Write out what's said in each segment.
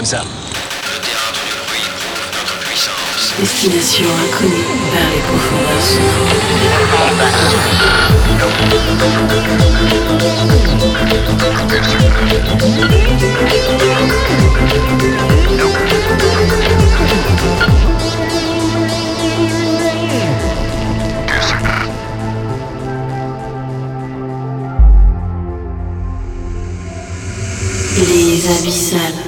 comme ça. Le théâtre du bruit prouve notre puissance. Destination inconnue vers les profondeurs. Les abyssales.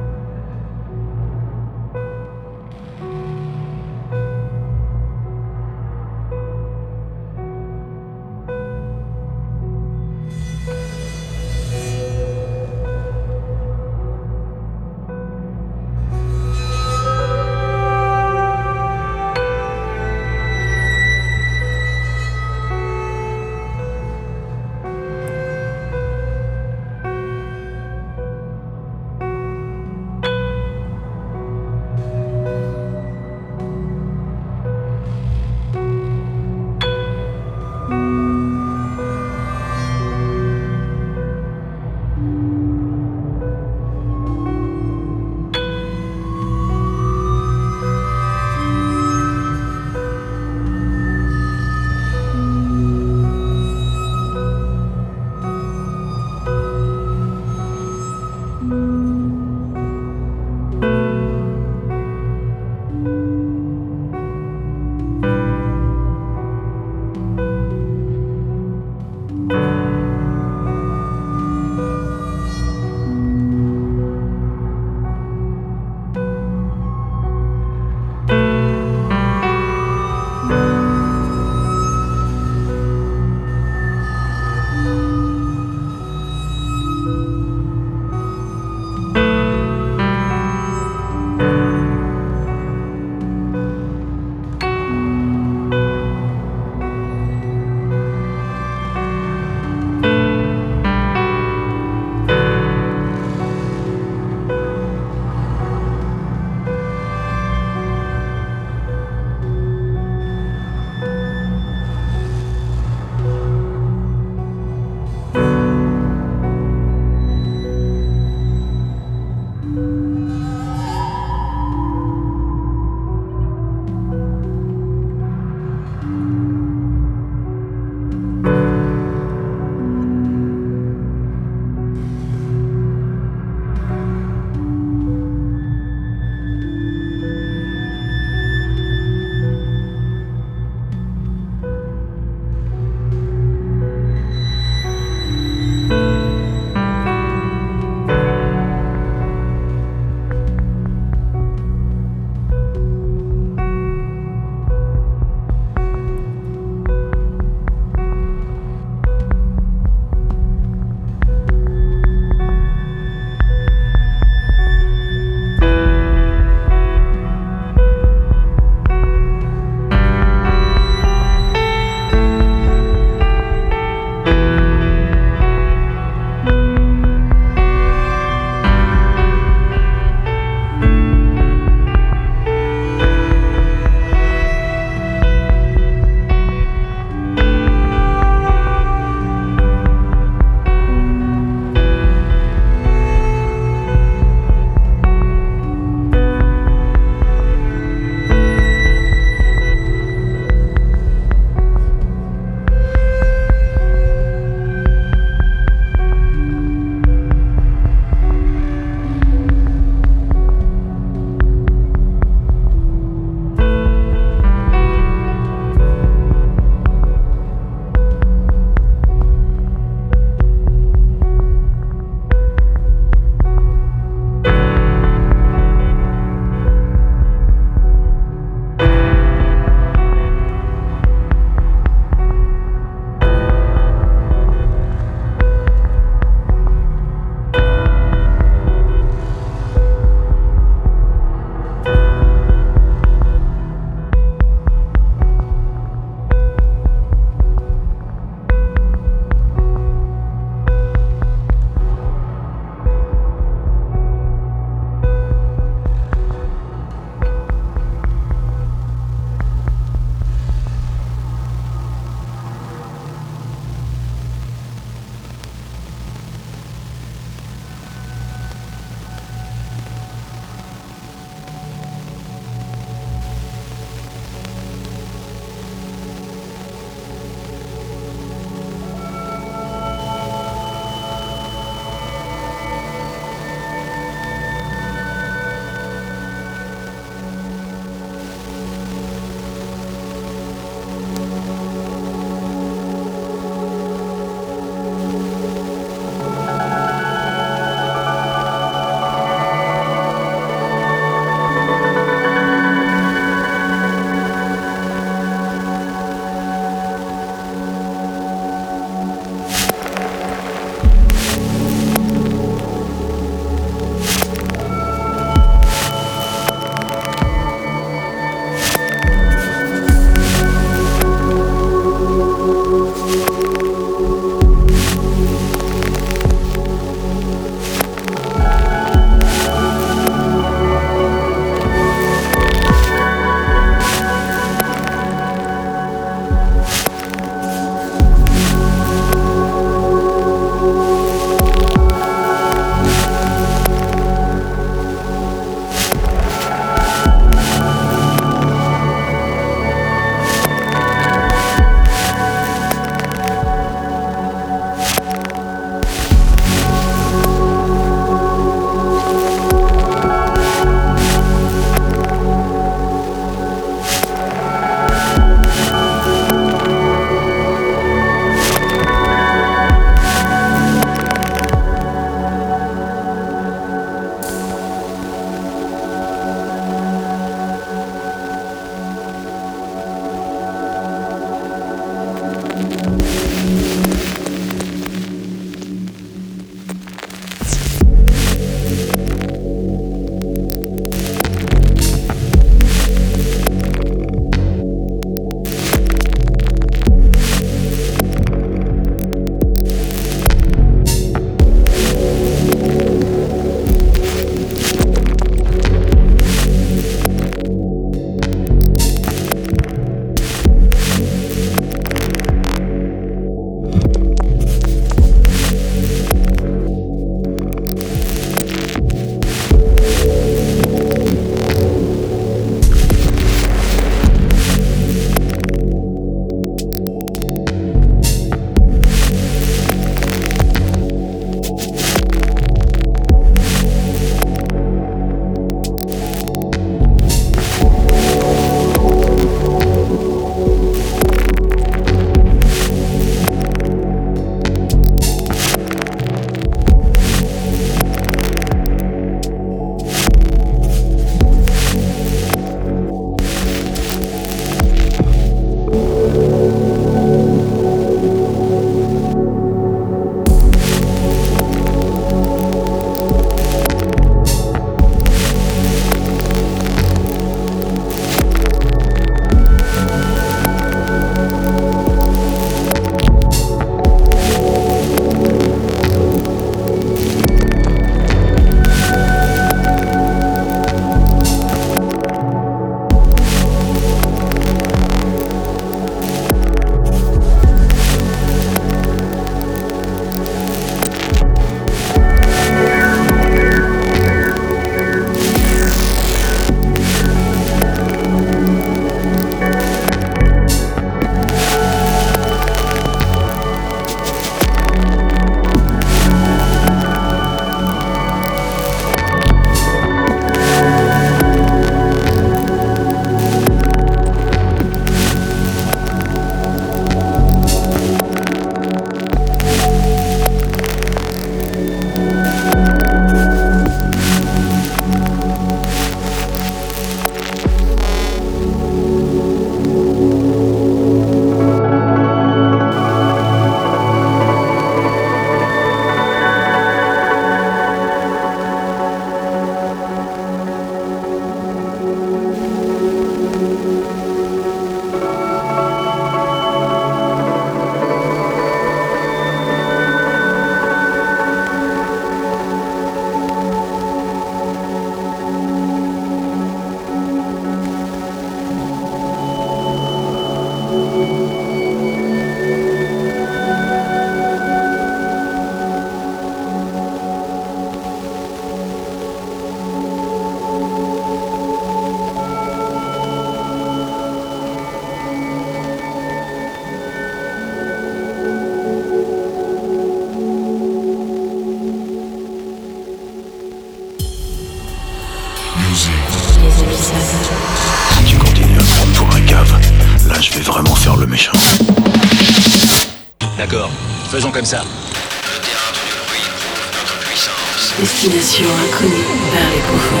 Faisons comme ça. Le théâtre du bruit prouve notre puissance. Destination inconnue vers les profondeurs.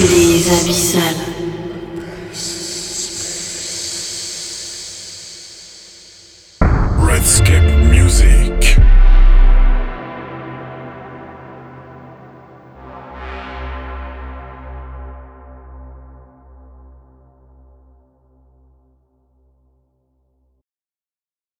Les abyssales.